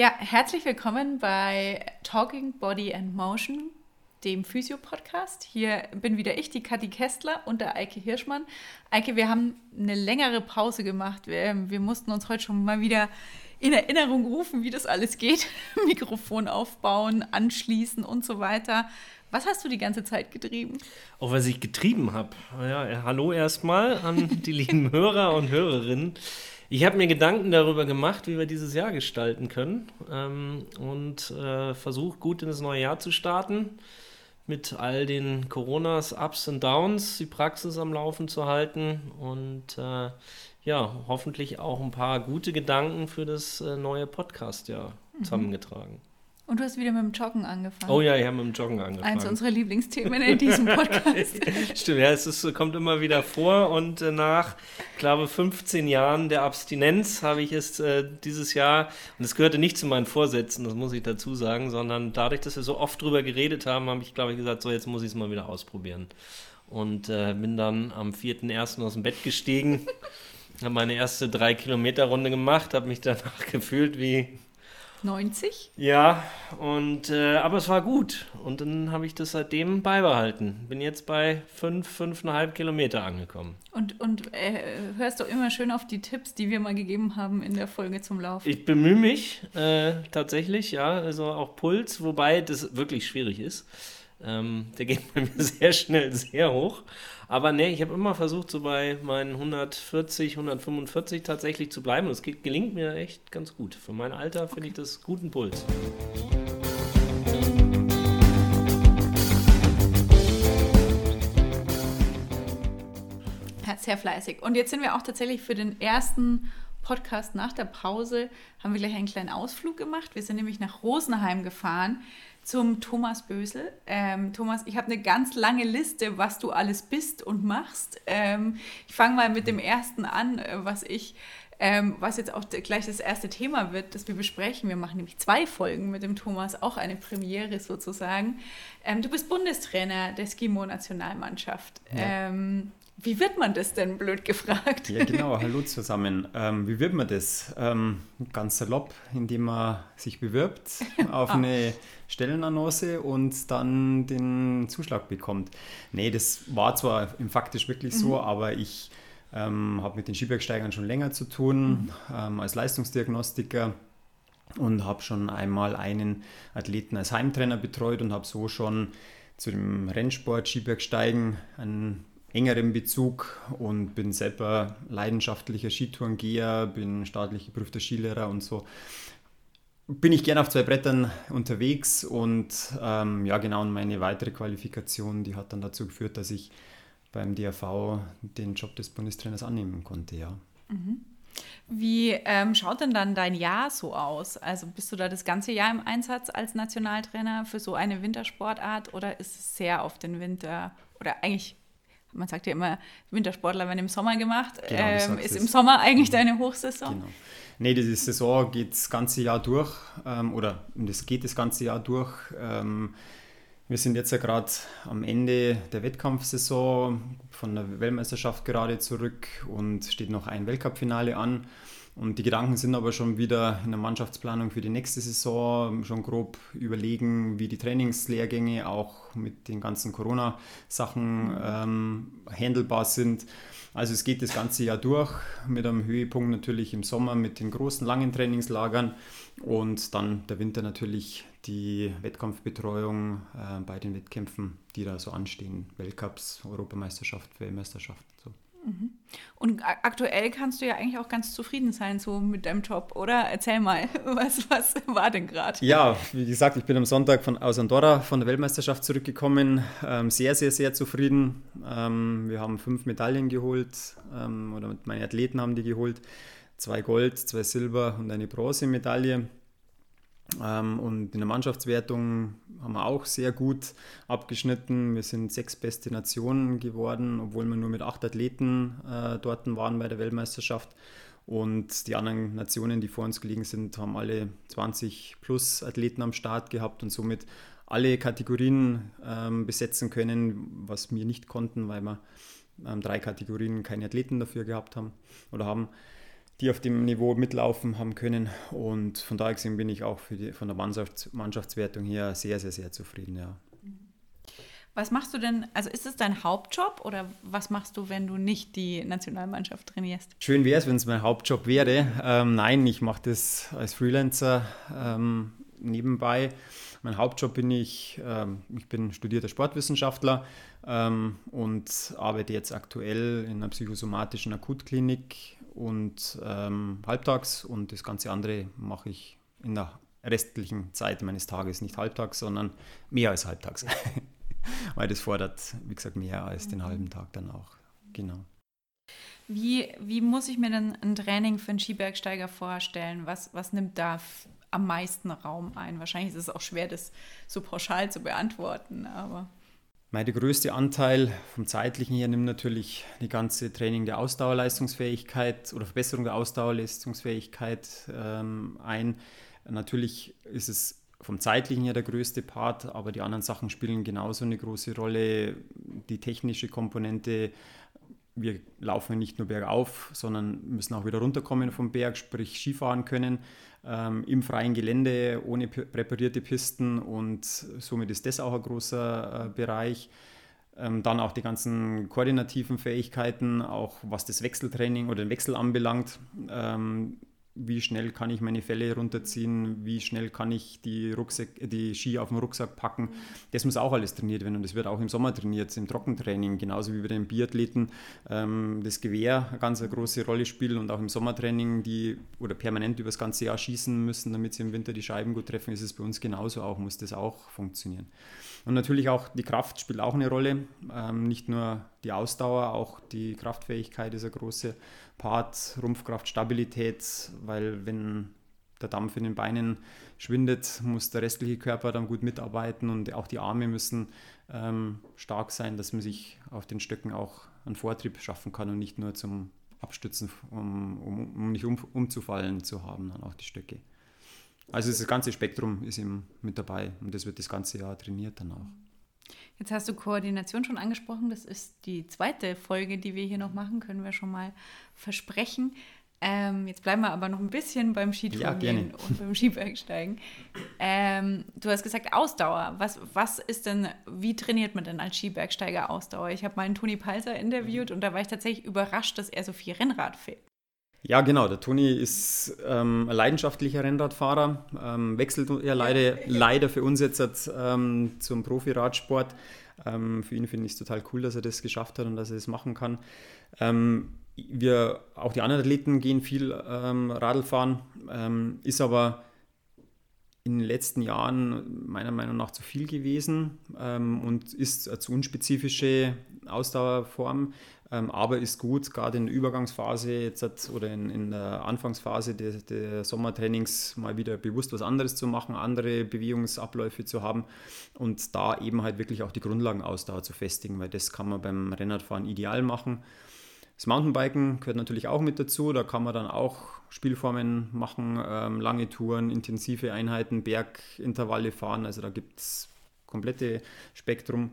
Ja, herzlich willkommen bei Talking Body and Motion, dem Physio-Podcast. Hier bin wieder ich, die Kathi Kästler und der Eike Hirschmann. Eike, wir haben eine längere Pause gemacht. Wir, wir mussten uns heute schon mal wieder in Erinnerung rufen, wie das alles geht. Mikrofon aufbauen, anschließen und so weiter. Was hast du die ganze Zeit getrieben? Auch was ich getrieben habe. Ja, hallo erstmal an die lieben Hörer und Hörerinnen. Ich habe mir Gedanken darüber gemacht, wie wir dieses Jahr gestalten können ähm, und äh, versucht, gut in das neue Jahr zu starten, mit all den Coronas, Ups und Downs, die Praxis am Laufen zu halten und äh, ja, hoffentlich auch ein paar gute Gedanken für das äh, neue Podcast-Jahr mhm. zusammengetragen. Und du hast wieder mit dem Joggen angefangen. Oh ja, ich habe mit dem Joggen angefangen. Eins unserer Lieblingsthemen in diesem Podcast. Stimmt, ja, es ist, kommt immer wieder vor. Und äh, nach, glaube 15 Jahren der Abstinenz habe ich es äh, dieses Jahr, und es gehörte nicht zu meinen Vorsätzen, das muss ich dazu sagen, sondern dadurch, dass wir so oft drüber geredet haben, habe ich, glaube ich, gesagt, so jetzt muss ich es mal wieder ausprobieren. Und äh, bin dann am 4.1. aus dem Bett gestiegen, habe meine erste 3 Kilometer Runde gemacht, habe mich danach gefühlt wie 90? Ja, und äh, aber es war gut. Und dann habe ich das seitdem beibehalten. Bin jetzt bei 5, fünf, 5,5 Kilometer angekommen. Und, und äh, hörst du immer schön auf die Tipps, die wir mal gegeben haben in der Folge zum Laufen? Ich bemühe mich äh, tatsächlich, ja. Also auch Puls, wobei das wirklich schwierig ist. Ähm, der geht bei mir sehr schnell sehr hoch. Aber ne, ich habe immer versucht, so bei meinen 140, 145 tatsächlich zu bleiben. Und es gelingt mir echt ganz gut. Für mein Alter finde ich das guten Puls. Sehr fleißig. Und jetzt sind wir auch tatsächlich für den ersten Podcast nach der Pause, haben wir gleich einen kleinen Ausflug gemacht. Wir sind nämlich nach Rosenheim gefahren zum Thomas Bösel. Ähm, Thomas, ich habe eine ganz lange Liste, was du alles bist und machst. Ähm, ich fange mal mit dem ersten an, äh, was ich, ähm, was jetzt auch gleich das erste Thema wird, das wir besprechen. Wir machen nämlich zwei Folgen mit dem Thomas, auch eine Premiere sozusagen. Ähm, du bist Bundestrainer der Skimo-Nationalmannschaft. Ja. Wie wird man das denn, blöd gefragt? Ja, genau. Hallo zusammen. Ähm, wie wird man das? Ähm, ganz salopp, indem man sich bewirbt auf ah. eine Stellenannonce und dann den Zuschlag bekommt. Nee, das war zwar im faktisch wirklich so, mhm. aber ich ähm, habe mit den Skibergsteigern schon länger zu tun mhm. Ähm, als Leistungsdiagnostiker und habe schon einmal einen Athleten als Heimtrainer betreut und habe so schon zu dem Rennsport Skibergsteigen einen engeren Bezug und bin selber leidenschaftlicher Skitourengeher, bin staatlich geprüfter Skilehrer und so. Bin ich gerne auf zwei Brettern unterwegs und ähm, ja, genau, und meine weitere Qualifikation, die hat dann dazu geführt, dass ich beim DRV den Job des Bundestrainers annehmen konnte, ja. Mhm. Wie ähm, schaut denn dann dein Jahr so aus? Also bist du da das ganze Jahr im Einsatz als Nationaltrainer für so eine Wintersportart oder ist es sehr auf den Winter oder eigentlich man sagt ja immer, Wintersportler werden im Sommer gemacht. Genau, ähm, ist im Sommer eigentlich mhm. deine Hochsaison? Genau. Nee, diese Saison geht das ganze Jahr durch ähm, oder das geht das ganze Jahr durch. Ähm, wir sind jetzt ja gerade am Ende der Wettkampfsaison von der Weltmeisterschaft gerade zurück und steht noch ein Weltcup-Finale an. Und die Gedanken sind aber schon wieder in der Mannschaftsplanung für die nächste Saison, schon grob überlegen, wie die Trainingslehrgänge auch mit den ganzen Corona-Sachen ähm, handelbar sind. Also es geht das ganze Jahr durch, mit einem Höhepunkt natürlich im Sommer mit den großen langen Trainingslagern und dann der Winter natürlich die Wettkampfbetreuung äh, bei den Wettkämpfen, die da so anstehen. Weltcups, Europameisterschaft, Weltmeisterschaft. Mhm. Und aktuell kannst du ja eigentlich auch ganz zufrieden sein so mit deinem Job, oder? Erzähl mal, was, was war denn gerade? Ja, wie gesagt, ich bin am Sonntag von, aus Andorra von der Weltmeisterschaft zurückgekommen. Ähm, sehr, sehr, sehr zufrieden. Ähm, wir haben fünf Medaillen geholt, ähm, oder meine Athleten haben die geholt. Zwei Gold, zwei Silber und eine Bronzemedaille. Ähm, und in der Mannschaftswertung haben wir auch sehr gut abgeschnitten. Wir sind sechs beste Nationen geworden, obwohl wir nur mit acht Athleten äh, dort waren bei der Weltmeisterschaft. Und die anderen Nationen, die vor uns gelegen sind, haben alle 20 plus Athleten am Start gehabt und somit alle Kategorien ähm, besetzen können, was wir nicht konnten, weil wir ähm, drei Kategorien keine Athleten dafür gehabt haben oder haben. Die auf dem Niveau mitlaufen haben können. Und von daher gesehen bin ich auch die, von der Mannschafts Mannschaftswertung her sehr, sehr, sehr zufrieden. Ja. Was machst du denn, also ist es dein Hauptjob oder was machst du, wenn du nicht die Nationalmannschaft trainierst? Schön wäre es, wenn es mein Hauptjob wäre. Ähm, nein, ich mache das als Freelancer ähm, nebenbei. Mein Hauptjob bin ich, ähm, ich bin studierter Sportwissenschaftler ähm, und arbeite jetzt aktuell in einer psychosomatischen Akutklinik und ähm, halbtags und das ganze andere mache ich in der restlichen Zeit meines Tages, nicht halbtags, sondern mehr als halbtags. Weil das fordert, wie gesagt, mehr als den halben Tag dann auch. Genau. Wie, wie muss ich mir denn ein Training für einen Skibergsteiger vorstellen? Was, was nimmt da am meisten Raum ein? Wahrscheinlich ist es auch schwer, das so pauschal zu beantworten, aber. Mein, der größte Anteil vom zeitlichen her nimmt natürlich die ganze Training der Ausdauerleistungsfähigkeit oder Verbesserung der Ausdauerleistungsfähigkeit ähm, ein. Natürlich ist es vom zeitlichen her der größte Part, aber die anderen Sachen spielen genauso eine große Rolle. Die technische Komponente, wir laufen nicht nur bergauf, sondern müssen auch wieder runterkommen vom Berg, sprich Skifahren können ähm, im freien Gelände ohne präparierte Pisten und somit ist das auch ein großer äh, Bereich. Ähm, dann auch die ganzen koordinativen Fähigkeiten, auch was das Wechseltraining oder den Wechsel anbelangt. Ähm, wie schnell kann ich meine Fälle runterziehen, wie schnell kann ich die, Rucksack, die Ski auf den Rucksack packen. Das muss auch alles trainiert werden und das wird auch im Sommer trainiert, im Trockentraining, genauso wie bei den Biathleten ähm, das Gewehr eine ganz große Rolle spielt und auch im Sommertraining, die oder permanent über das ganze Jahr schießen müssen, damit sie im Winter die Scheiben gut treffen, ist es bei uns genauso auch, muss das auch funktionieren. Und natürlich auch die Kraft spielt auch eine Rolle, ähm, nicht nur die Ausdauer, auch die Kraftfähigkeit ist eine große Part, Rumpfkraft, Stabilität, weil wenn der Dampf in den Beinen schwindet, muss der restliche Körper dann gut mitarbeiten und auch die Arme müssen ähm, stark sein, dass man sich auf den Stöcken auch einen Vortrieb schaffen kann und nicht nur zum Abstützen, um, um, um nicht um, umzufallen zu haben, dann auch die Stöcke. Also das ganze Spektrum ist eben mit dabei und das wird das ganze Jahr trainiert dann auch. Jetzt hast du Koordination schon angesprochen. Das ist die zweite Folge, die wir hier noch machen, können wir schon mal versprechen. Ähm, jetzt bleiben wir aber noch ein bisschen beim Skitouren ja, und beim Skibergsteigen. Ähm, du hast gesagt Ausdauer. Was, was ist denn, wie trainiert man denn als Skibergsteiger Ausdauer? Ich habe mal einen Toni Palser interviewt und da war ich tatsächlich überrascht, dass er so viel Rennrad fährt. Ja, genau. Der Toni ist ähm, ein leidenschaftlicher Rennradfahrer, ähm, wechselt ja leider, leider für uns jetzt ähm, zum Profi-Radsport. Ähm, für ihn finde ich es total cool, dass er das geschafft hat und dass er das machen kann. Ähm, wir, auch die anderen Athleten gehen viel ähm, Radl fahren, ist aber in den letzten Jahren meiner Meinung nach zu viel gewesen und ist eine zu unspezifische Ausdauerform. Ähm, aber ist gut, gerade in der Übergangsphase jetzt oder in, in der Anfangsphase der, der, Sommertrainings mal wieder bewusst was anderes zu machen, andere Bewegungsabläufe zu haben und da eben halt wirklich auch die Grundlagenausdauer zu festigen, weil das kann man beim Rennradfahren ideal machen. Das Mountainbiken gehört natürlich auch mit dazu, da kann man dann auch Spielformen machen, ähm, lange Touren, intensive Einheiten, Bergintervalle fahren, also da gibt es komplette Spektrum.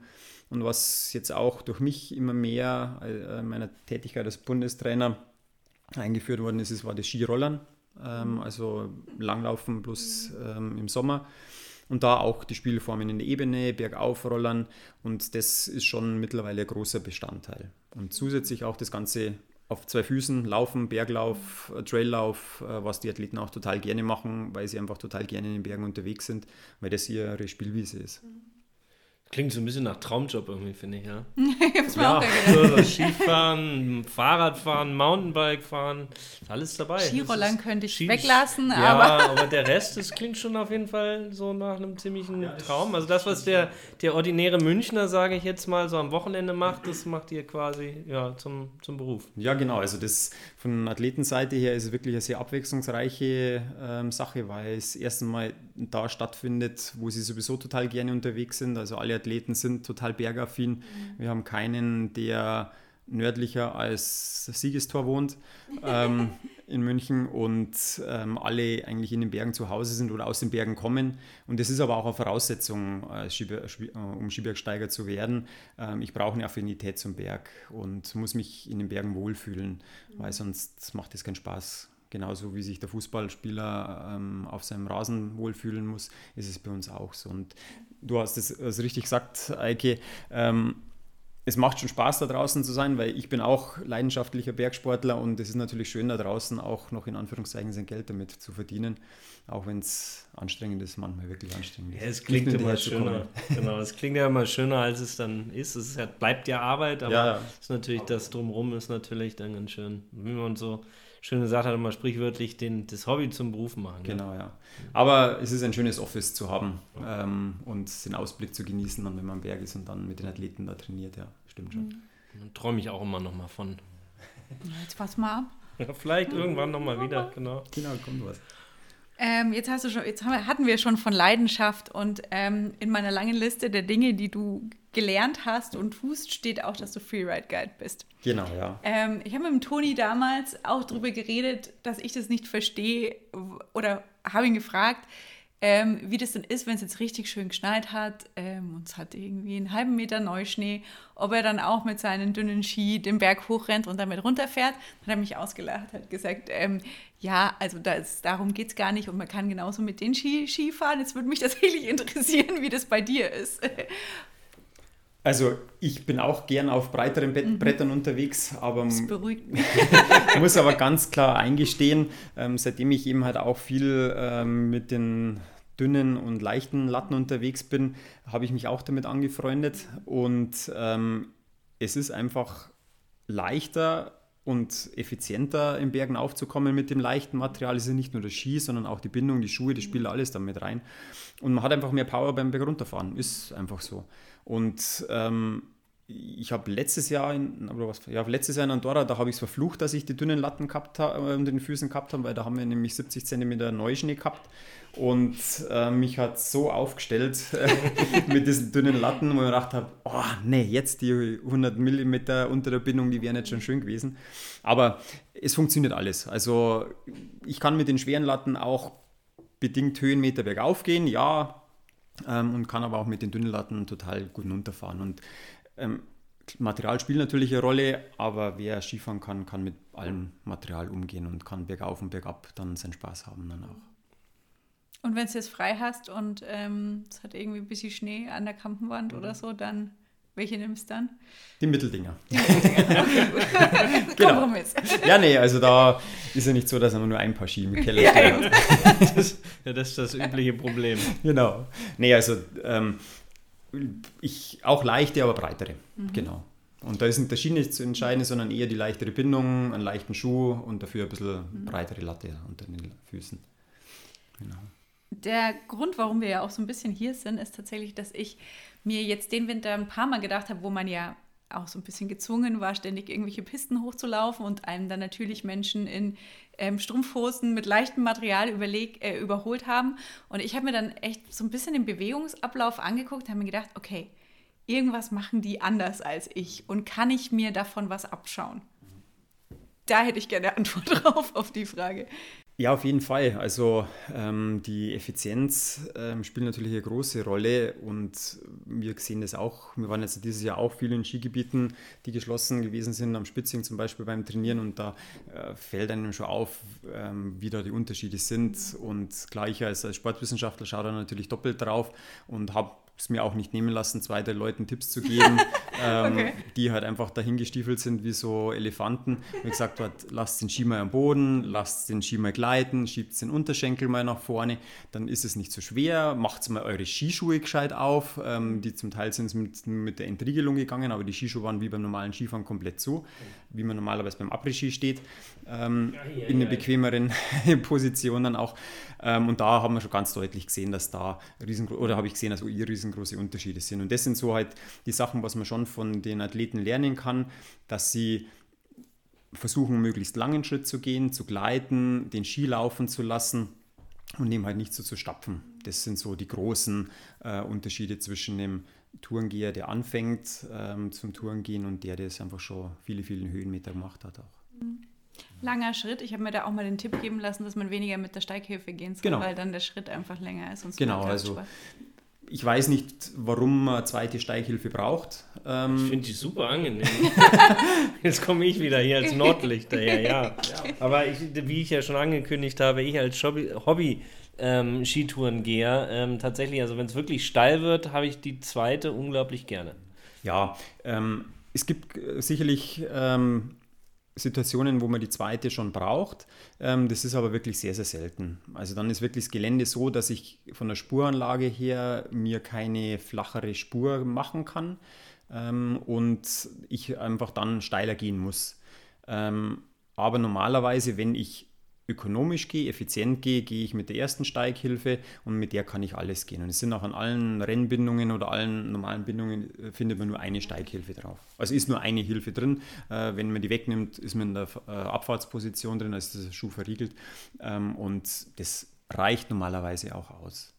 Und was jetzt auch durch mich immer mehr äh, meiner Tätigkeit als Bundestrainer eingeführt worden ist, war das Skirollern. Ähm, also Langlaufen plus ähm, im Sommer. Und da auch die Spielformen in der Ebene, Bergaufrollern. Und das ist schon mittlerweile ein großer Bestandteil. Und zusätzlich auch das Ganze auf zwei Füßen, Laufen, Berglauf, äh, Traillauf, äh, was die Athleten auch total gerne machen, weil sie einfach total gerne in den Bergen unterwegs sind, weil das ihre Spielwiese ist. Mhm. Klingt so ein bisschen nach Traumjob irgendwie, finde ich, ja. mir ja, auch so, Skifahren, Fahrradfahren, Mountainbike fahren, alles dabei. Skirollern könnte ich Ski weglassen, ja, aber... aber der Rest, das klingt schon auf jeden Fall so nach einem ziemlichen Traum. Also das, was der, der ordinäre Münchner, sage ich jetzt mal, so am Wochenende macht, das macht ihr quasi ja, zum, zum Beruf. Ja, genau. Also das von Athletenseite her ist es wirklich eine sehr abwechslungsreiche ähm, Sache, weil es erst einmal da stattfindet, wo sie sowieso total gerne unterwegs sind. Also alle Athleten sind total bergaffin. Mhm. Wir haben keinen, der nördlicher als das Siegestor wohnt ähm, in München und ähm, alle eigentlich in den Bergen zu Hause sind oder aus den Bergen kommen. Und das ist aber auch eine Voraussetzung, äh, Skiber, äh, um Skibergsteiger zu werden. Ähm, ich brauche eine Affinität zum Berg und muss mich in den Bergen wohlfühlen, mhm. weil sonst macht es keinen Spaß, genauso wie sich der Fußballspieler ähm, auf seinem Rasen wohlfühlen muss, ist es bei uns auch so. Und du hast es also richtig gesagt, Eike, ähm, es macht schon Spaß, da draußen zu sein, weil ich bin auch leidenschaftlicher Bergsportler und es ist natürlich schön, da draußen auch noch in Anführungszeichen sein Geld damit zu verdienen, auch wenn es anstrengend ist, manchmal wirklich anstrengend ist. Ja, es klingt immer schöner. Genau, es klingt ja immer schöner, als es dann ist. Es ist, bleibt ja Arbeit, aber ja, ja. ist natürlich das drumherum ist natürlich dann ganz schön, wie man so schön gesagt hat, immer sprichwörtlich den, das Hobby zum Beruf machen. Genau, ja. Aber es ist ein schönes Office zu haben ähm, und den Ausblick zu genießen, dann, wenn man am Berg ist und dann mit den Athleten da trainiert, ja, stimmt schon. Mhm. Dann träume ich auch immer noch mal von. Jetzt pass mal ab. Ja, vielleicht irgendwann noch mal wieder, genau. Genau, kommt was. Ähm, jetzt hast du schon, jetzt haben, hatten wir schon von Leidenschaft und ähm, in meiner langen Liste der Dinge, die du gelernt hast und tust, steht auch, dass du Freeride Guide bist. Genau, ja. Ähm, ich habe mit dem Toni damals auch darüber geredet, dass ich das nicht verstehe oder habe ihn gefragt, ähm, wie das denn ist, wenn es jetzt richtig schön geschneit hat ähm, und es hat irgendwie einen halben Meter Neuschnee, ob er dann auch mit seinen dünnen Ski den Berg hochrennt und damit runterfährt. Dann hat er mich ausgelacht, hat gesagt, ähm, ja, also das, darum geht es gar nicht und man kann genauso mit den Ski, Ski fahren. Jetzt würde mich tatsächlich interessieren, wie das bei dir ist. Also ich bin auch gern auf breiteren Be mhm. Brettern unterwegs, aber das beruhigt mich. muss aber ganz klar eingestehen, ähm, seitdem ich eben halt auch viel ähm, mit den dünnen und leichten Latten unterwegs bin, habe ich mich auch damit angefreundet und ähm, es ist einfach leichter und effizienter im Bergen aufzukommen mit dem leichten Material. Es ist nicht nur der Ski, sondern auch die Bindung, die Schuhe, die spielen alles damit rein. Und man hat einfach mehr Power beim Berg runterfahren. Ist einfach so. Und ähm, ich habe letztes Jahr in, oder was, ja, letztes Jahr in Andorra, da habe ich es verflucht, dass ich die dünnen Latten gehabt habe, äh, unter den Füßen gehabt habe, weil da haben wir nämlich 70 cm Neuschnee gehabt. Und äh, mich hat so aufgestellt mit diesen dünnen Latten, wo ich gedacht habe, oh nee, jetzt die 100 mm unter der Bindung, die wären jetzt schon schön gewesen. Aber es funktioniert alles. Also ich kann mit den schweren Latten auch bedingt Höhenmeter bergauf gehen, ja, ähm, und kann aber auch mit den dünnen Latten total gut runterfahren. Und ähm, Material spielt natürlich eine Rolle, aber wer Skifahren kann, kann mit allem Material umgehen und kann bergauf und bergab dann seinen Spaß haben dann auch. Und wenn du es frei hast und ähm, es hat irgendwie ein bisschen Schnee an der Kampenwand mhm. oder so, dann welche nimmst du dann? Die Mitteldinger. Die Mitteldinger. Okay, genau. Kompromiss. Ja, nee, also da ist ja nicht so, dass man nur ein paar Ski im Keller ja, steht. das, ja, das ist das übliche Problem. Genau. Nee, also ähm, ich auch leichte, aber breitere. Mhm. Genau. Und da ist nicht der Ski nicht zu entscheiden, sondern eher die leichtere Bindung, einen leichten Schuh und dafür ein bisschen mhm. breitere Latte unter den Füßen. Genau. Der Grund, warum wir ja auch so ein bisschen hier sind, ist tatsächlich, dass ich mir jetzt den Winter ein paar Mal gedacht habe, wo man ja auch so ein bisschen gezwungen war, ständig irgendwelche Pisten hochzulaufen und einem dann natürlich Menschen in ähm, Strumpfhosen mit leichtem Material überleg, äh, überholt haben. Und ich habe mir dann echt so ein bisschen den Bewegungsablauf angeguckt, habe mir gedacht, okay, irgendwas machen die anders als ich und kann ich mir davon was abschauen? Da hätte ich gerne Antwort drauf auf die Frage. Ja, auf jeden Fall. Also ähm, die Effizienz ähm, spielt natürlich eine große Rolle und wir sehen das auch. Wir waren jetzt dieses Jahr auch viel in Skigebieten, die geschlossen gewesen sind, am Spitzing zum Beispiel beim Trainieren und da äh, fällt einem schon auf, ähm, wie da die Unterschiede sind. Und klar, ich als, als Sportwissenschaftler schaue da natürlich doppelt drauf und habe es mir auch nicht nehmen lassen, zwei, drei Leuten Tipps zu geben, ähm, okay. die halt einfach dahingestiefelt sind wie so Elefanten. Und gesagt hat, lasst den Ski mal am Boden, lasst den Ski mal gleiten, schiebt den Unterschenkel mal nach vorne, dann ist es nicht so schwer. Macht mal eure Skischuhe gescheit auf. Ähm, die zum Teil sind mit, mit der Entriegelung gegangen, aber die Skischuhe waren wie beim normalen Skifahren komplett zu, wie man normalerweise beim Après-Ski steht, ähm, ja, ja, in einer bequemeren Position dann auch. Ähm, und da haben wir schon ganz deutlich gesehen, dass da riesengroß, oder habe ich gesehen, dass ihr riesengroße Unterschiede sind. Und das sind so halt die Sachen, was man schon von den Athleten lernen kann, dass sie versuchen, möglichst langen Schritt zu gehen, zu gleiten, den Ski laufen zu lassen und eben halt nicht so zu stapfen. Das sind so die großen äh, Unterschiede zwischen dem Tourengeher, der anfängt ähm, zum Tourengehen und der, der es einfach schon viele, viele Höhenmeter gemacht hat auch. Mhm langer Schritt. Ich habe mir da auch mal den Tipp geben lassen, dass man weniger mit der Steighilfe gehen soll, genau. weil dann der Schritt einfach länger ist. genau, also ich weiß nicht, warum man zweite Steighilfe braucht. Ähm, ich finde die super angenehm. Jetzt komme ich wieder hier als Nordlicht daher, ja. ja. Aber ich, wie ich ja schon angekündigt habe, ich als Hobby, ähm, Skitourengeher, ähm, tatsächlich, also wenn es wirklich steil wird, habe ich die zweite unglaublich gerne. Ja, ähm, es gibt äh, sicherlich ähm, Situationen, wo man die zweite schon braucht. Ähm, das ist aber wirklich sehr, sehr selten. Also dann ist wirklich das Gelände so, dass ich von der Spuranlage her mir keine flachere Spur machen kann ähm, und ich einfach dann steiler gehen muss. Ähm, aber normalerweise, wenn ich ökonomisch gehe, effizient gehe, gehe ich mit der ersten Steighilfe und mit der kann ich alles gehen. Und es sind auch an allen Rennbindungen oder allen normalen Bindungen äh, findet man nur eine Steighilfe drauf. Also ist nur eine Hilfe drin. Äh, wenn man die wegnimmt, ist man in der äh, Abfahrtsposition drin, also ist der Schuh verriegelt. Ähm, und das reicht normalerweise auch aus.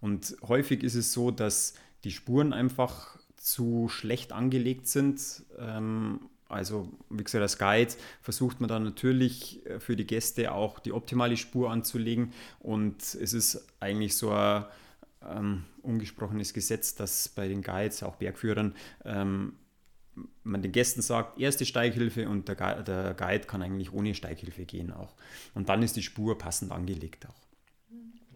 Und häufig ist es so, dass die Spuren einfach zu schlecht angelegt sind ähm, also, wie gesagt, als Guide versucht man dann natürlich äh, für die Gäste auch die optimale Spur anzulegen. Und es ist eigentlich so ein ähm, ungesprochenes Gesetz, dass bei den Guides, auch Bergführern, ähm, man den Gästen sagt, erste Steighilfe und der, Guide, der Guide kann eigentlich ohne Steighilfe gehen auch. Und dann ist die Spur passend angelegt auch.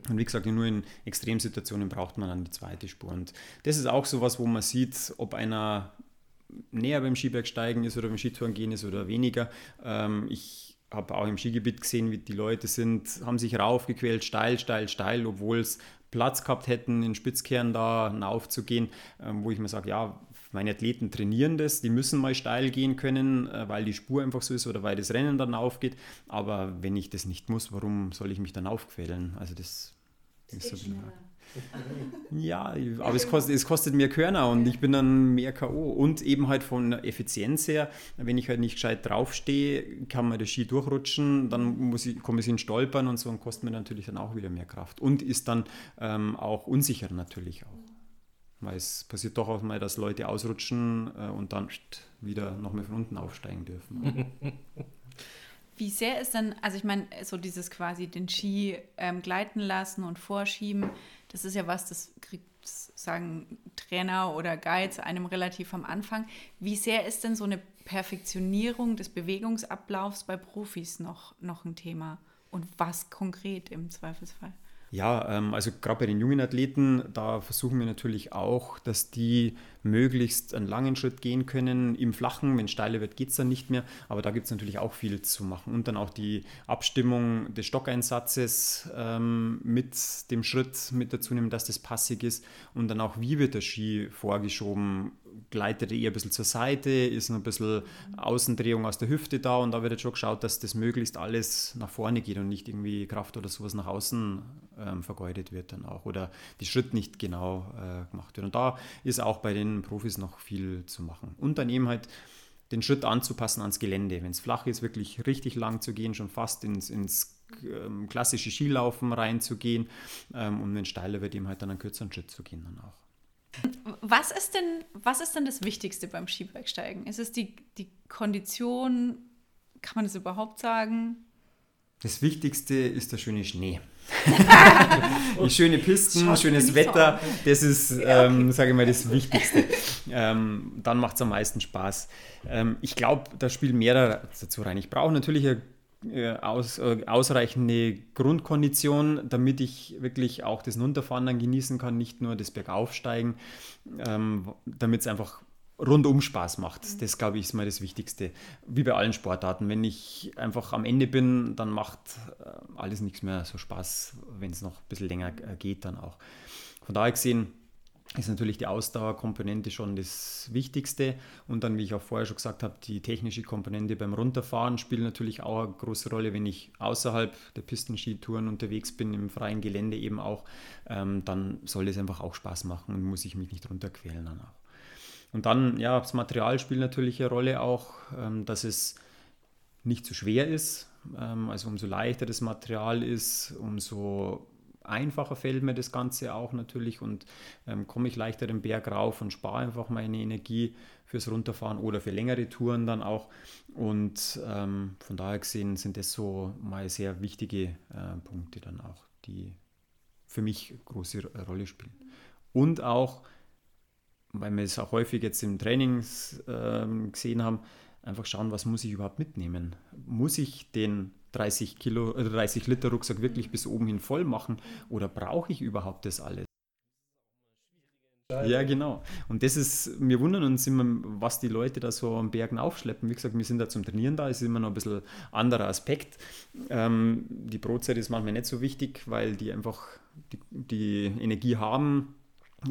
Und wie gesagt, nur in Extremsituationen braucht man dann die zweite Spur. Und das ist auch so was, wo man sieht, ob einer näher beim Skibergsteigen ist oder beim Skitouren gehen ist oder weniger. Ähm, ich habe auch im Skigebiet gesehen, wie die Leute sind, haben sich raufgequält, steil, steil, steil, obwohl es Platz gehabt hätten, in Spitzkehren da aufzugehen, ähm, wo ich mir sage, ja, meine Athleten trainieren das, die müssen mal steil gehen können, äh, weil die Spur einfach so ist oder weil das Rennen dann aufgeht. Aber wenn ich das nicht muss, warum soll ich mich dann aufquälen? Also das, das ist so schneller. Ja, aber es kostet, es kostet mehr Körner und ich bin dann mehr K.O. Und eben halt von der Effizienz her, wenn ich halt nicht gescheit draufstehe, kann man der Ski durchrutschen, dann muss ich, komme ich in Stolpern und so und kostet mir natürlich dann auch wieder mehr Kraft. Und ist dann ähm, auch unsicher natürlich auch. Weil es passiert doch auch mal, dass Leute ausrutschen äh, und dann wieder noch mehr von unten aufsteigen dürfen. Wie sehr ist denn, also ich meine, so dieses quasi den Ski ähm, gleiten lassen und vorschieben, das ist ja was, das kriegt, sagen Trainer oder Guides einem relativ am Anfang. Wie sehr ist denn so eine Perfektionierung des Bewegungsablaufs bei Profis noch, noch ein Thema? Und was konkret im Zweifelsfall? Ja, ähm, also gerade bei den jungen Athleten, da versuchen wir natürlich auch, dass die möglichst einen langen Schritt gehen können. Im Flachen, wenn es steiler wird, geht es dann nicht mehr. Aber da gibt es natürlich auch viel zu machen. Und dann auch die Abstimmung des Stockeinsatzes ähm, mit dem Schritt mit dazu nehmen, dass das passig ist. Und dann auch, wie wird der Ski vorgeschoben? Gleitet er eher ein bisschen zur Seite? Ist noch ein bisschen Außendrehung aus der Hüfte da? Und da wird jetzt schon geschaut, dass das möglichst alles nach vorne geht und nicht irgendwie Kraft oder sowas nach außen ähm, vergeudet wird dann auch. Oder die Schritt nicht genau äh, gemacht wird. Und da ist auch bei den Profis noch viel zu machen. Und dann eben halt den Schritt anzupassen ans Gelände. Wenn es flach ist, wirklich richtig lang zu gehen, schon fast ins, ins ähm, klassische Skilaufen reinzugehen. Ähm, und wenn es steiler wird, eben halt dann einen kürzeren Schritt zu gehen dann auch. Was ist denn, was ist denn das Wichtigste beim Skibergsteigen? Ist es die, die Kondition? Kann man das überhaupt sagen? Das Wichtigste ist der schöne Schnee. schöne Pisten, Schaut schönes Wetter, so das ist, ähm, sage ich mal, das Wichtigste. Ähm, dann macht es am meisten Spaß. Ähm, ich glaube, da spielen mehrere dazu rein. Ich brauche natürlich eine äh, aus, äh, ausreichende Grundkondition, damit ich wirklich auch das Runterfahren dann genießen kann, nicht nur das Bergaufsteigen, ähm, damit es einfach rundum Spaß macht. Das, glaube ich, ist mal das Wichtigste. Wie bei allen Sportarten. Wenn ich einfach am Ende bin, dann macht äh, alles nichts mehr so Spaß, wenn es noch ein bisschen länger äh, geht dann auch. Von daher gesehen ist natürlich die Ausdauerkomponente schon das Wichtigste. Und dann, wie ich auch vorher schon gesagt habe, die technische Komponente beim Runterfahren spielt natürlich auch eine große Rolle, wenn ich außerhalb der Pistenskitouren unterwegs bin, im freien Gelände eben auch, ähm, dann soll es einfach auch Spaß machen und muss ich mich nicht runterquälen dann auch. Und dann, ja, das Material spielt natürlich eine Rolle auch, ähm, dass es nicht zu schwer ist. Ähm, also umso leichter das Material ist, umso einfacher fällt mir das Ganze auch natürlich und ähm, komme ich leichter den Berg rauf und spare einfach meine Energie fürs Runterfahren oder für längere Touren dann auch. Und ähm, von daher gesehen sind das so mal sehr wichtige äh, Punkte dann auch, die für mich große Rolle spielen. Und auch, weil wir es auch häufig jetzt im Training äh, gesehen haben, einfach schauen, was muss ich überhaupt mitnehmen? Muss ich den 30 Kilo, 30 Liter Rucksack wirklich bis oben hin voll machen oder brauche ich überhaupt das alles? Ja, genau. Und das ist, wir wundern uns immer, was die Leute da so am Bergen aufschleppen. Wie gesagt, wir sind da zum Trainieren da, ist immer noch ein bisschen anderer Aspekt. Ähm, die Brotzeit ist manchmal nicht so wichtig, weil die einfach die, die Energie haben,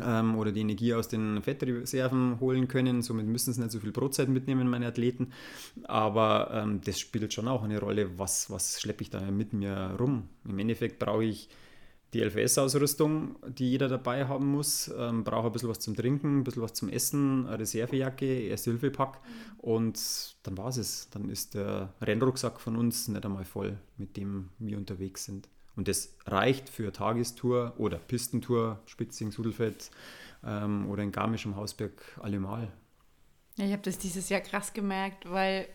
ähm, oder die Energie aus den Fettreserven holen können. Somit müssen sie nicht so viel Brotzeit mitnehmen, meine Athleten. Aber ähm, das spielt schon auch eine Rolle, was, was schleppe ich da mit mir rum. Im Endeffekt brauche ich die LVS-Ausrüstung, die jeder dabei haben muss, ähm, brauche ein bisschen was zum Trinken, ein bisschen was zum Essen, eine Reservejacke, Erste-Hilfe-Pack und dann war es. Dann ist der Rennrucksack von uns nicht einmal voll, mit dem wir unterwegs sind. Und das reicht für Tagestour oder Pistentour, Spitzing, Sudelfeld ähm, oder in Garmisch am Hausberg allemal. Ja, ich habe das dieses Jahr krass gemerkt, weil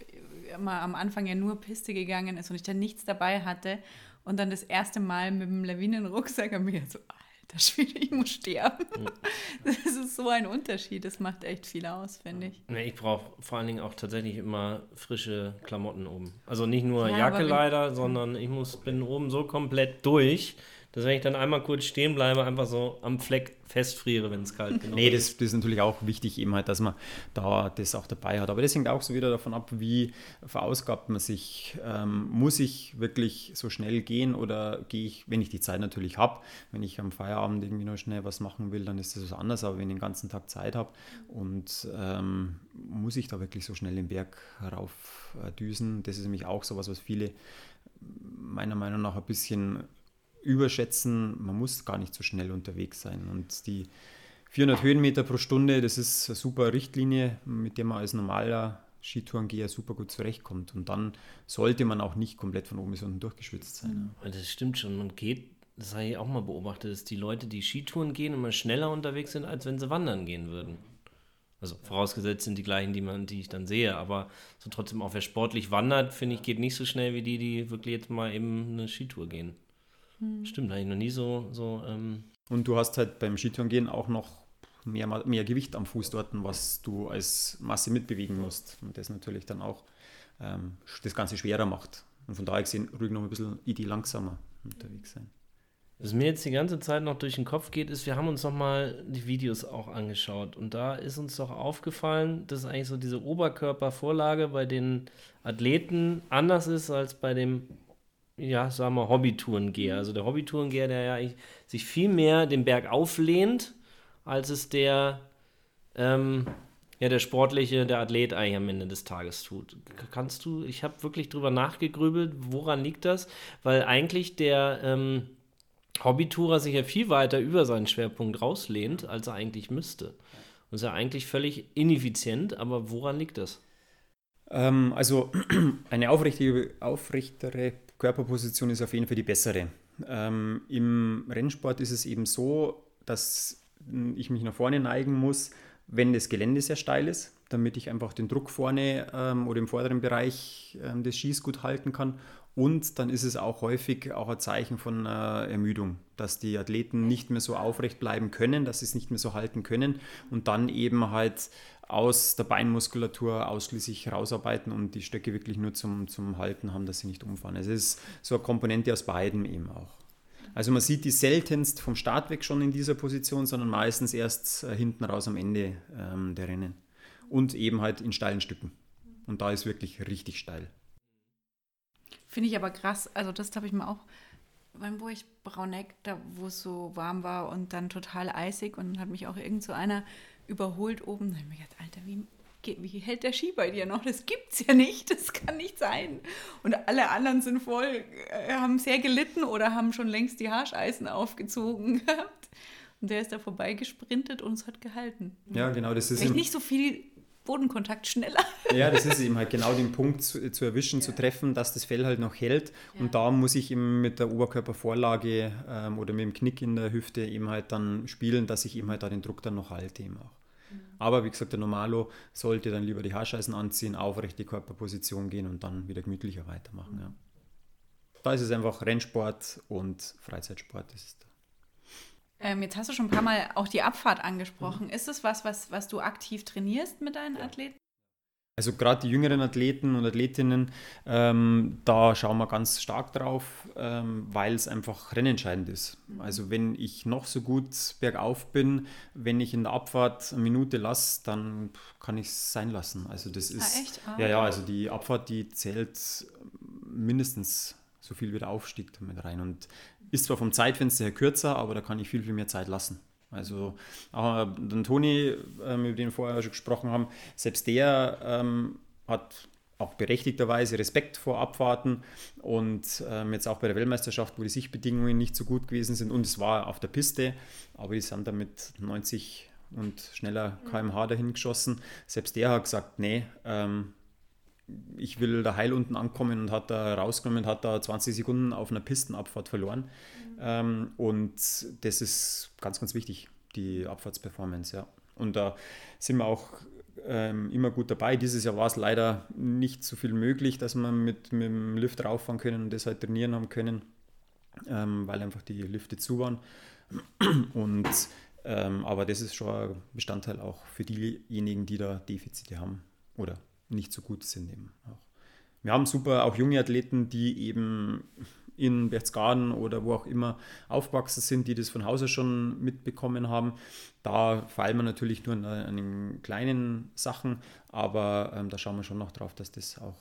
man am Anfang ja nur Piste gegangen ist und ich dann nichts dabei hatte. Und dann das erste Mal mit dem Lawinenrucksack habe ich mir so, alter Schwede, ich muss sterben. Das ist so ein Unterschied. Das macht echt viel aus, finde ich. Ja, ich brauche vor allen Dingen auch tatsächlich immer frische Klamotten oben. Also nicht nur ja, Jacke leider, sondern ich muss, bin oben so komplett durch, dass wenn ich dann einmal kurz stehen bleibe, einfach so am Fleck festfriere, wenn es kalt genau nee, das, das, ist natürlich auch wichtig, eben halt, dass man da das auch dabei hat. Aber das hängt auch so wieder davon ab, wie verausgabt man sich. Ähm, muss ich wirklich so schnell gehen oder gehe ich, wenn ich die Zeit natürlich habe, wenn ich am Feierabend irgendwie noch schnell was machen will, dann ist das was anderes. Aber wenn ich den ganzen Tag Zeit habe und ähm, muss ich da wirklich so schnell den Berg rauf äh, düsen, das ist nämlich auch so was, was viele meiner Meinung nach ein bisschen überschätzen, man muss gar nicht so schnell unterwegs sein. Und die 400 Höhenmeter pro Stunde, das ist eine super Richtlinie, mit der man als normaler Skitourengeher super gut zurechtkommt. Und dann sollte man auch nicht komplett von oben bis unten durchgeschwitzt sein. Das stimmt schon. Man geht, das habe ich auch mal beobachtet, dass die Leute, die Skitouren gehen, immer schneller unterwegs sind, als wenn sie wandern gehen würden. Also vorausgesetzt sind die gleichen, die, man, die ich dann sehe. Aber so trotzdem auch wer sportlich wandert, finde ich, geht nicht so schnell wie die, die wirklich jetzt mal eben eine Skitour gehen. Hm. Stimmt, habe ich noch nie so. so ähm und du hast halt beim Skitourengehen auch noch mehr, mehr Gewicht am Fuß dort, was du als Masse mitbewegen musst. Und das natürlich dann auch ähm, das Ganze schwerer macht. Und von daher gesehen, ruhig noch ein bisschen Idee langsamer unterwegs sein. Was mir jetzt die ganze Zeit noch durch den Kopf geht, ist, wir haben uns nochmal die Videos auch angeschaut und da ist uns doch aufgefallen, dass eigentlich so diese Oberkörpervorlage bei den Athleten anders ist als bei dem ja, sagen wir, Hobbytourengeher. Also der Hobbytourengeher, der ja sich viel mehr den Berg auflehnt, als es der, ähm, ja, der sportliche, der Athlet eigentlich am Ende des Tages tut. Kannst du, ich habe wirklich drüber nachgegrübelt, woran liegt das? Weil eigentlich der ähm, Hobbytourer sich ja viel weiter über seinen Schwerpunkt rauslehnt, als er eigentlich müsste. Und ist ja eigentlich völlig ineffizient, aber woran liegt das? Ähm, also eine aufrichtige, aufrichtere Körperposition ist auf jeden Fall die bessere. Ähm, Im Rennsport ist es eben so, dass ich mich nach vorne neigen muss, wenn das Gelände sehr steil ist, damit ich einfach den Druck vorne ähm, oder im vorderen Bereich ähm, des Skis gut halten kann. Und dann ist es auch häufig auch ein Zeichen von äh, Ermüdung, dass die Athleten nicht mehr so aufrecht bleiben können, dass sie es nicht mehr so halten können und dann eben halt aus der Beinmuskulatur ausschließlich rausarbeiten und die Stöcke wirklich nur zum, zum Halten haben, dass sie nicht umfahren. Also es ist so eine Komponente aus beiden eben auch. Also man sieht die seltenst vom Start weg schon in dieser Position, sondern meistens erst äh, hinten raus am Ende ähm, der Rennen. Und eben halt in steilen Stücken. Und da ist wirklich richtig steil. Finde ich aber krass. Also das habe ich mir auch, wo ich Brauneck, da wo es so warm war und dann total eisig und dann hat mich auch irgend so einer überholt oben. Da habe ich mir gedacht, Alter, wie, wie hält der Ski bei dir noch? Das gibt's ja nicht, das kann nicht sein. Und alle anderen sind voll, äh, haben sehr gelitten oder haben schon längst die Haarscheißen aufgezogen gehabt. Und der ist da vorbeigesprintet und es hat gehalten. Ja, genau, das ist. Vielleicht nicht so viel Bodenkontakt schneller. Ja, das ist eben halt genau den Punkt zu, zu erwischen, ja. zu treffen, dass das Fell halt noch hält. Ja. Und da muss ich eben mit der Oberkörpervorlage ähm, oder mit dem Knick in der Hüfte eben halt dann spielen, dass ich eben halt da den Druck dann noch halte eben auch. Aber wie gesagt, der Normalo sollte dann lieber die Haarscheißen anziehen, aufrecht die Körperposition gehen und dann wieder gemütlicher weitermachen. Mhm. Ja. Da ist es einfach Rennsport und Freizeitsport. Ist Ähm, jetzt hast du schon ein paar Mal auch die Abfahrt angesprochen. Mhm. Ist es was, was, was du aktiv trainierst mit deinen Athleten? Also gerade die jüngeren Athleten und Athletinnen, ähm, da schauen wir ganz stark drauf, ähm, weil es einfach rennentscheidend ist. Mhm. Also wenn ich noch so gut bergauf bin, wenn ich in der Abfahrt eine Minute lasse, dann kann ich es sein lassen. Also das ah, ist, ah, echt? Ah, ja, ja, also die Abfahrt, die zählt mindestens so viel wie der Aufstieg damit rein und ist zwar vom Zeitfenster her kürzer, aber da kann ich viel, viel mehr Zeit lassen. Also äh, den Toni, ähm, über den wir vorher schon gesprochen haben, selbst der ähm, hat auch berechtigterweise Respekt vor Abfahrten und ähm, jetzt auch bei der Weltmeisterschaft, wo die Sichtbedingungen nicht so gut gewesen sind und es war auf der Piste, aber die sind da mit 90 und schneller kmh dahin geschossen. Selbst der hat gesagt, nee, ähm, ich will da heil unten ankommen und hat da rausgenommen, hat da 20 Sekunden auf einer Pistenabfahrt verloren. Mhm. Ähm, und das ist ganz, ganz wichtig, die Abfahrtsperformance, ja. Und da sind wir auch ähm, immer gut dabei. Dieses Jahr war es leider nicht so viel möglich, dass wir mit, mit dem Lift rauffahren können und das halt trainieren haben können, ähm, weil einfach die Lifte zu waren. Und ähm, aber das ist schon ein Bestandteil auch für diejenigen, die da Defizite haben oder nicht so gut sind eben auch. Wir haben super auch junge Athleten, die eben in Berchtesgaden oder wo auch immer aufgewachsen sind, die das von Hause schon mitbekommen haben. Da fallen wir natürlich nur an, an den kleinen Sachen, aber ähm, da schauen wir schon noch drauf, dass das auch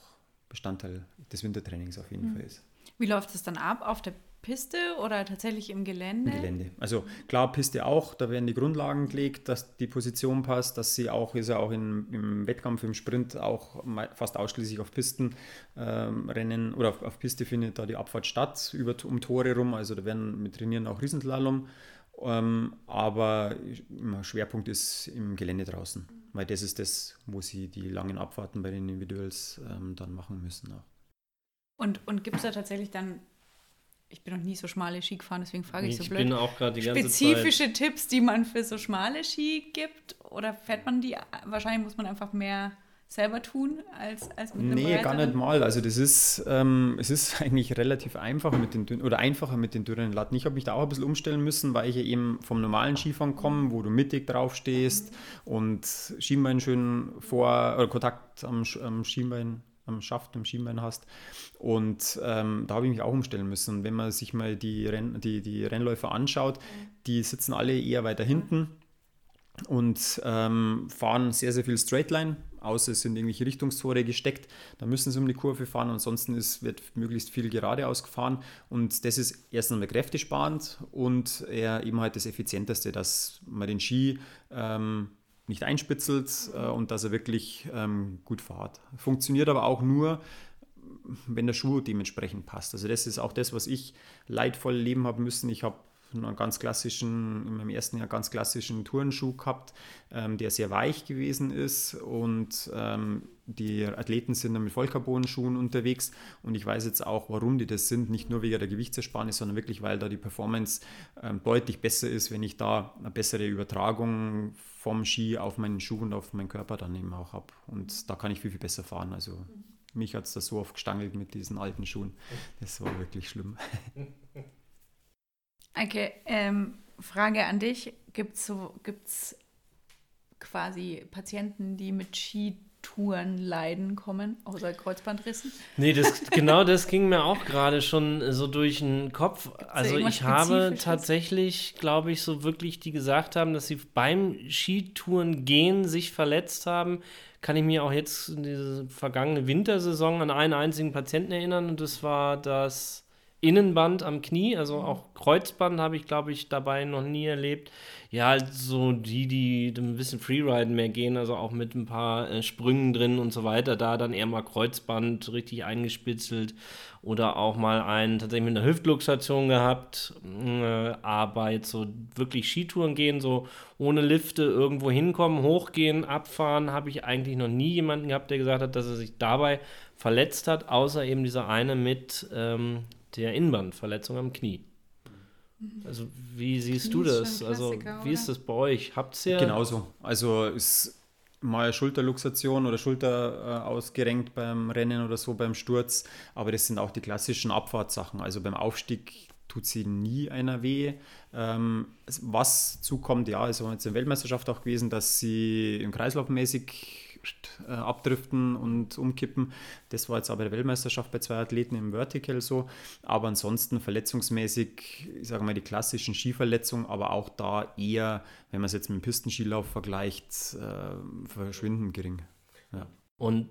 Bestandteil des Wintertrainings auf jeden mhm. Fall ist. Wie läuft es dann ab auf der Piste oder tatsächlich im Gelände? Im Gelände. Also klar, Piste auch, da werden die Grundlagen gelegt, dass die Position passt, dass sie auch, ist ja auch in, im Wettkampf, im Sprint auch fast ausschließlich auf Pisten ähm, rennen oder auf, auf, Piste findet da die Abfahrt statt, über, um Tore rum, also da werden mit Trainieren auch Riesenslalom, ähm, aber Schwerpunkt ist im Gelände draußen, weil das ist das, wo sie die langen Abfahrten bei den Individuals ähm, dann machen müssen. Auch. Und, und gibt es da tatsächlich dann ich bin noch nie so schmale Ski gefahren, deswegen frage ich, ich so blöd. Ich bin auch gerade die ganze Spezifische Zeit. Tipps, die man für so schmale Ski gibt? Oder fährt man die? Wahrscheinlich muss man einfach mehr selber tun als, als mit einem Nee, breiteren? gar nicht mal. Also das ist, ähm, es ist eigentlich relativ einfach mit den oder einfacher mit den dünnen Latten. Ich habe mich da auch ein bisschen umstellen müssen, weil ich ja eben vom normalen Skifahren komme, wo du mittig drauf stehst mhm. und Schienbein schön vor, oder Kontakt am, am Schienbein am Schaft, am Schienbein hast. Und ähm, da habe ich mich auch umstellen müssen. Und wenn man sich mal die, Renn, die, die Rennläufer anschaut, die sitzen alle eher weiter hinten und ähm, fahren sehr, sehr viel Straightline, außer es sind irgendwelche Richtungstore gesteckt. Da müssen sie um die Kurve fahren, ansonsten ist, wird möglichst viel geradeaus gefahren. Und das ist erstens einmal kräftesparend und eher eben halt das Effizienteste, dass man den Ski ähm, nicht einspitzelt äh, und dass er wirklich ähm, gut fährt. Funktioniert aber auch nur, wenn der Schuh dementsprechend passt. Also das ist auch das, was ich leidvoll leben habe müssen. Ich habe einen ganz klassischen, in meinem ersten Jahr ganz klassischen Turnschuh gehabt, ähm, der sehr weich gewesen ist und ähm, die Athleten sind dann mit Vollcarbon-Schuhen unterwegs und ich weiß jetzt auch, warum die das sind, nicht nur wegen der Gewichtsersparnis, sondern wirklich, weil da die Performance ähm, deutlich besser ist, wenn ich da eine bessere Übertragung vom Ski auf meinen Schuh und auf meinen Körper dann eben auch habe und da kann ich viel, viel besser fahren. Also mich hat es da so oft gestangelt mit diesen alten Schuhen. Das war wirklich schlimm. Okay, ähm, Frage an dich. Gibt es so, gibt's quasi Patienten, die mit Skitouren leiden kommen, außer Kreuzbandrissen? Nee, das, genau das ging mir auch gerade schon so durch den Kopf. Gibt's also ich habe tatsächlich, glaube ich, so wirklich, die gesagt haben, dass sie beim Skitouren gehen sich verletzt haben. Kann ich mir auch jetzt in diese vergangene Wintersaison an einen einzigen Patienten erinnern und das war das Innenband am Knie, also mhm. auch Kreuzband habe ich, glaube ich, dabei noch nie erlebt. Ja, halt so die, die ein bisschen Freeriden mehr gehen, also auch mit ein paar äh, Sprüngen drin und so weiter, da dann eher mal Kreuzband richtig eingespitzelt oder auch mal einen tatsächlich mit einer Hüftluxation gehabt. Äh, aber jetzt so wirklich Skitouren gehen, so ohne Lifte irgendwo hinkommen, hochgehen, abfahren, habe ich eigentlich noch nie jemanden gehabt, der gesagt hat, dass er sich dabei verletzt hat, außer eben dieser eine mit ähm, der Innenbandverletzung am Knie. Also wie siehst Knie du das? Also wie ist das bei euch? Habt ihr genauso? Also ist mal Schulterluxation oder Schulter äh, ausgerenkt beim Rennen oder so beim Sturz, aber das sind auch die klassischen Abfahrtssachen. Also beim Aufstieg tut sie nie einer weh. Ähm, was zukommt, ja, ist jetzt in der Weltmeisterschaft auch gewesen, dass sie im Kreislauf mäßig äh, abdriften und umkippen. Das war jetzt aber der Weltmeisterschaft bei zwei Athleten im Vertical so. Aber ansonsten verletzungsmäßig, ich sage mal, die klassischen Skiverletzungen, aber auch da eher, wenn man es jetzt mit dem Pistenskilauf vergleicht, äh, verschwindend gering. Ja. Und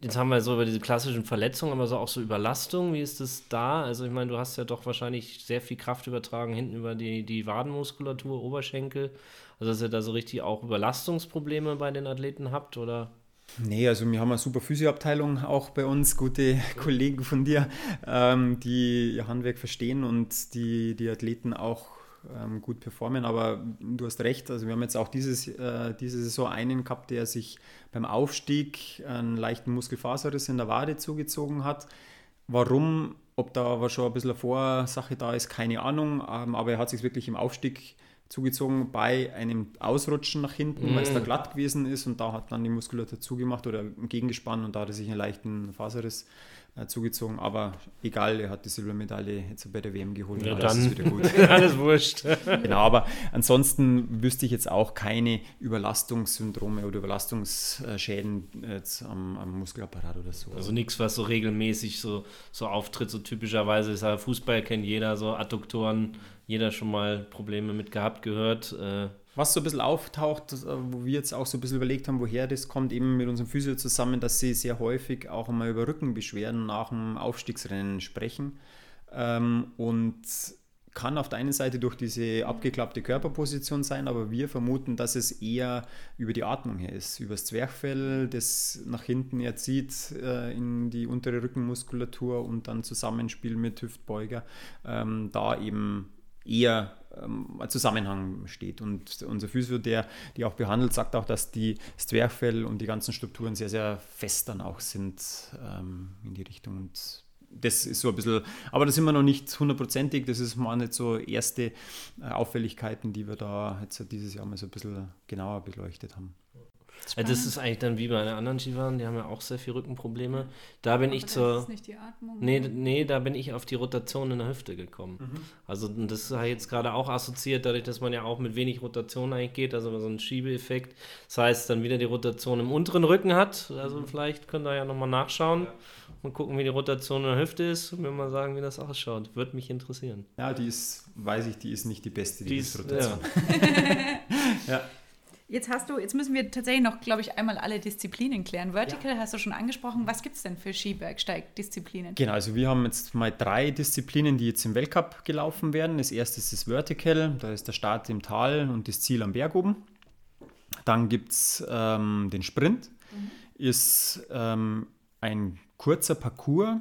Jetzt haben wir so über diese klassischen Verletzungen, aber so auch so Überlastung. Wie ist das da? Also ich meine, du hast ja doch wahrscheinlich sehr viel Kraft übertragen hinten über die, die Wadenmuskulatur, Oberschenkel. Also dass ihr da so richtig auch Überlastungsprobleme bei den Athleten habt, oder? Nee, also wir haben eine super Physioabteilung auch bei uns, gute Kollegen von dir, ähm, die ihr Handwerk verstehen und die die Athleten auch ähm, gut performen. Aber du hast recht, also wir haben jetzt auch dieses, äh, diese Saison einen gehabt, der sich beim Aufstieg einen leichten Muskelfaserriss in der Wade zugezogen hat. Warum, ob da aber schon ein bisschen eine Vorsache da ist, keine Ahnung. Ähm, aber er hat sich wirklich im Aufstieg zugezogen bei einem Ausrutschen nach hinten, mm. weil es da mhm. glatt gewesen ist und da hat dann die Muskulatur zugemacht oder gegengespannt und da hat er sich einen leichten Faserriss zugezogen. Aber egal, er hat die Silbermedaille jetzt bei der WM geholt. Ja, dann ist wieder gut. alles wurscht. genau, aber ansonsten wüsste ich jetzt auch keine Überlastungssyndrome oder Überlastungsschäden jetzt am, am Muskelapparat oder so. Also nichts, was so regelmäßig so, so auftritt. So typischerweise ist ja Fußball kennt jeder, so Adduktoren, jeder schon mal Probleme mit gehabt, gehört. Äh, was so ein bisschen auftaucht, äh, wo wir jetzt auch so ein bisschen überlegt haben, woher das kommt, eben mit unserem Physio zusammen, dass sie sehr häufig auch einmal über Rückenbeschwerden nach dem Aufstiegsrennen sprechen. Ähm, und kann auf der einen Seite durch diese abgeklappte Körperposition sein, aber wir vermuten, dass es eher über die Atmung her ist, über das Zwerchfell, das nach hinten erzieht äh, in die untere Rückenmuskulatur und dann Zusammenspiel mit Hüftbeuger, ähm, da eben eher ähm, Zusammenhang steht. Und unser Physio, der die auch behandelt, sagt auch, dass die Zwerchfell und die ganzen Strukturen sehr, sehr fest dann auch sind ähm, in die Richtung. Und das ist so ein bisschen, aber da sind wir noch nicht hundertprozentig. Das ist mal nicht so erste äh, Auffälligkeiten, die wir da jetzt dieses Jahr mal so ein bisschen genauer beleuchtet haben. Also das ist eigentlich dann wie bei anderen Skifahrern, die haben ja auch sehr viel Rückenprobleme. Da bin Aber ich zur. Das ist nicht die Atmung. Nee, nee, da bin ich auf die Rotation in der Hüfte gekommen. Mhm. Also das ist jetzt gerade auch assoziiert, dadurch, dass man ja auch mit wenig Rotation eigentlich geht, also so ein Schiebeeffekt. Das heißt, dann wieder die Rotation im unteren Rücken hat. Also mhm. vielleicht könnt ihr ja nochmal nachschauen ja. und gucken, wie die Rotation in der Hüfte ist und mir mal sagen, wie das ausschaut. Würde mich interessieren. Ja, die ist, weiß ich, die ist nicht die beste, die, die ist, Rotation. Ja. ja. Jetzt hast du, jetzt müssen wir tatsächlich noch, glaube ich, einmal alle Disziplinen klären. Vertical ja. hast du schon angesprochen. Was gibt es denn für Skibergsteigdisziplinen? Genau, also wir haben jetzt mal drei Disziplinen, die jetzt im Weltcup gelaufen werden. Das erste ist das Vertical, da ist der Start im Tal und das Ziel am Berg oben. Dann gibt es ähm, den Sprint, mhm. ist ähm, ein kurzer Parcours,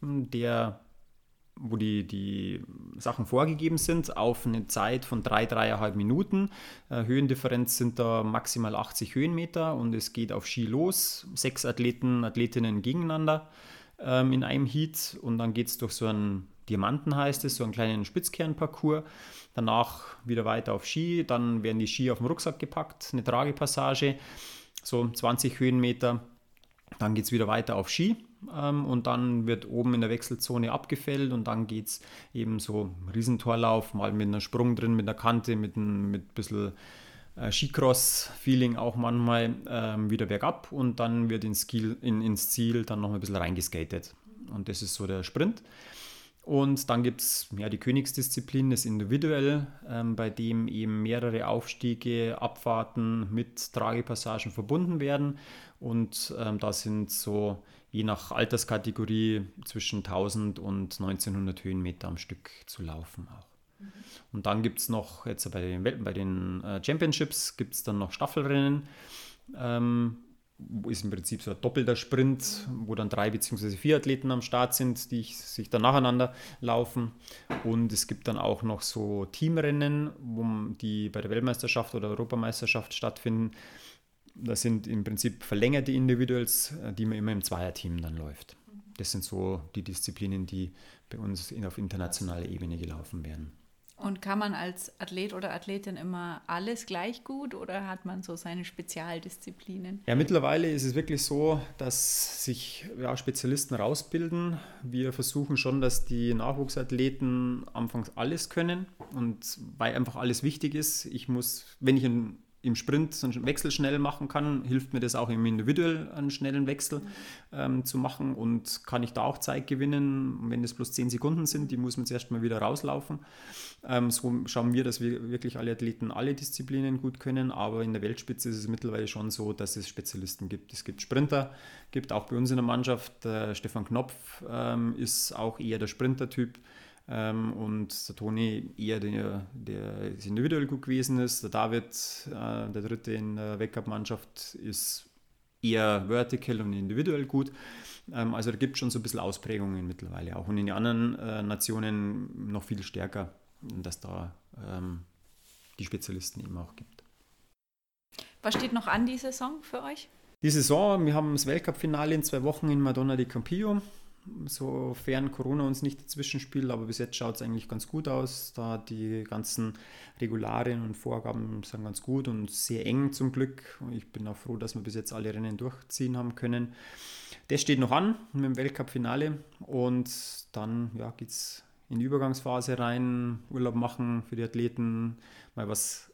der wo die, die Sachen vorgegeben sind, auf eine Zeit von drei, dreieinhalb Minuten. Äh, Höhendifferenz sind da maximal 80 Höhenmeter und es geht auf Ski los. Sechs Athleten, Athletinnen gegeneinander ähm, in einem Heat und dann geht es durch so einen Diamanten heißt es, so einen kleinen Spitzkernparcours. Danach wieder weiter auf Ski, dann werden die Ski auf den Rucksack gepackt, eine Tragepassage, so 20 Höhenmeter. Dann geht es wieder weiter auf Ski ähm, und dann wird oben in der Wechselzone abgefällt und dann geht es eben so Riesentorlauf, mal mit einer Sprung drin, mit einer Kante, mit ein mit bisschen äh, Skicross-Feeling auch manchmal ähm, wieder bergab und dann wird ins, Ziel, in, ins Ziel dann noch ein bisschen reingeskatet. Und das ist so der Sprint. Und dann gibt es ja, die Königsdisziplin, das Individuell, ähm, bei dem eben mehrere Aufstiege, Abfahrten mit Tragepassagen verbunden werden. Und ähm, da sind so je nach Alterskategorie zwischen 1000 und 1900 Höhenmeter am Stück zu laufen auch. Mhm. Und dann gibt es noch, jetzt bei den, bei den äh, Championships gibt es dann noch Staffelrennen. Ähm, ist im Prinzip so ein doppelter Sprint, wo dann drei bzw. vier Athleten am Start sind, die sich dann nacheinander laufen. Und es gibt dann auch noch so Teamrennen, die bei der Weltmeisterschaft oder Europameisterschaft stattfinden das sind im Prinzip verlängerte Individuals, äh, die man immer im Zweierteam dann läuft. Das sind so die Disziplinen, die bei uns auf internationaler Ebene gelaufen werden. Und kann man als Athlet oder Athletin immer alles gleich gut oder hat man so seine Spezialdisziplinen? Ja, mittlerweile ist es wirklich so, dass sich ja, Spezialisten rausbilden. Wir versuchen schon, dass die Nachwuchsathleten anfangs alles können und weil einfach alles wichtig ist. Ich muss, wenn ich ein im Sprint so einen Wechsel schnell machen kann, hilft mir das auch im Individuell einen schnellen Wechsel ähm, zu machen und kann ich da auch Zeit gewinnen, wenn es bloß 10 Sekunden sind, die muss man zuerst mal wieder rauslaufen. Ähm, so schauen wir, dass wir wirklich alle Athleten alle Disziplinen gut können, aber in der Weltspitze ist es mittlerweile schon so, dass es Spezialisten gibt. Es gibt Sprinter, gibt auch bei uns in der Mannschaft, äh, Stefan Knopf ähm, ist auch eher der Sprinter-Typ. Ähm, und der Toni eher der, der individuell gut gewesen ist. Der David, äh, der dritte in der Backup-Mannschaft, ist eher vertical und individuell gut. Ähm, also da gibt es schon so ein bisschen Ausprägungen mittlerweile auch. Und in den anderen äh, Nationen noch viel stärker, dass da ähm, die Spezialisten eben auch gibt. Was steht noch an die Saison für euch? Die Saison, wir haben das Weltcup-Finale in zwei Wochen in Madonna di Campillo sofern Corona uns nicht dazwischen spielt, aber bis jetzt schaut es eigentlich ganz gut aus. Da die ganzen Regularien und Vorgaben sind ganz gut und sehr eng zum Glück. Ich bin auch froh, dass wir bis jetzt alle Rennen durchziehen haben können. Das steht noch an mit dem Weltcup-Finale und dann ja, geht es in die Übergangsphase rein, Urlaub machen für die Athleten, mal was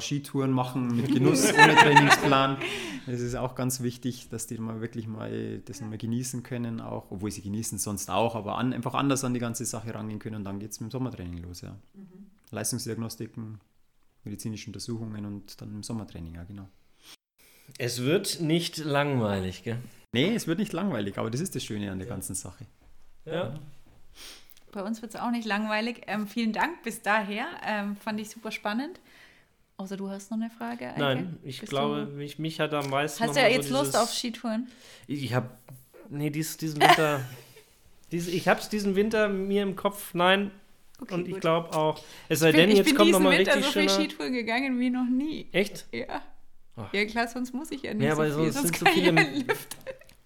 Skitouren machen mit Genuss, ohne Trainingsplan. Das ist auch ganz wichtig, dass die mal wirklich mal das mal genießen können, auch, obwohl sie genießen sonst auch, aber an, einfach anders an die ganze Sache rangehen können und dann geht es mit dem Sommertraining los. Ja. Mhm. Leistungsdiagnostiken, medizinische Untersuchungen und dann im Sommertraining, ja genau. Es wird nicht langweilig, gell? Nee, es wird nicht langweilig, aber das ist das Schöne an der ganzen Sache. Ja. Bei uns wird es auch nicht langweilig. Ähm, vielen Dank bis daher. Ähm, fand ich super spannend. Außer du hast noch eine Frage? Eike? Nein, ich Bist glaube, mich, mich hat am meisten. Hast du ja jetzt so Lust auf Skitouren? Ich habe. Nee, dies, diesen Winter. dies, ich habe es diesen Winter mir im Kopf. Nein. Okay, und ich glaube auch. Es sei denn, jetzt kommt nochmal richtig. Ich bin so viel Skitouren gegangen wie noch nie. Echt? Ja. Ach. Ja, klar, sonst muss ich ja nicht. Ja, aber so viel, sonst sind so viele.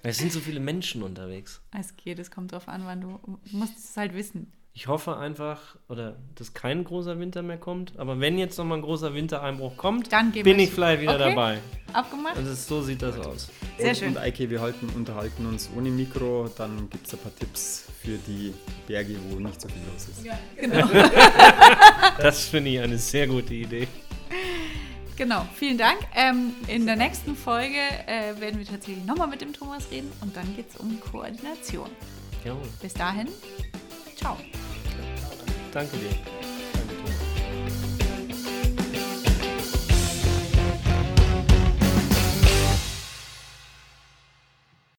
Es sind so viele Menschen unterwegs. Es geht, es kommt drauf an, wann du, du musst es halt wissen. Ich hoffe einfach, oder dass kein großer Winter mehr kommt. Aber wenn jetzt nochmal ein großer Wintereinbruch kommt, dann bin ich vielleicht wieder okay. dabei. Abgemacht? Also so sieht das aus. Sehr und, schön. Und Eike, wir halten, unterhalten uns ohne Mikro. Dann gibt es ein paar Tipps für die Berge, wo nicht so viel los ist. Ja, genau. das finde ich eine sehr gute Idee. Genau, vielen Dank. Ähm, in der nächsten Folge äh, werden wir tatsächlich nochmal mit dem Thomas reden und dann geht es um Koordination. Jawohl. Bis dahin, ciao. Danke dir.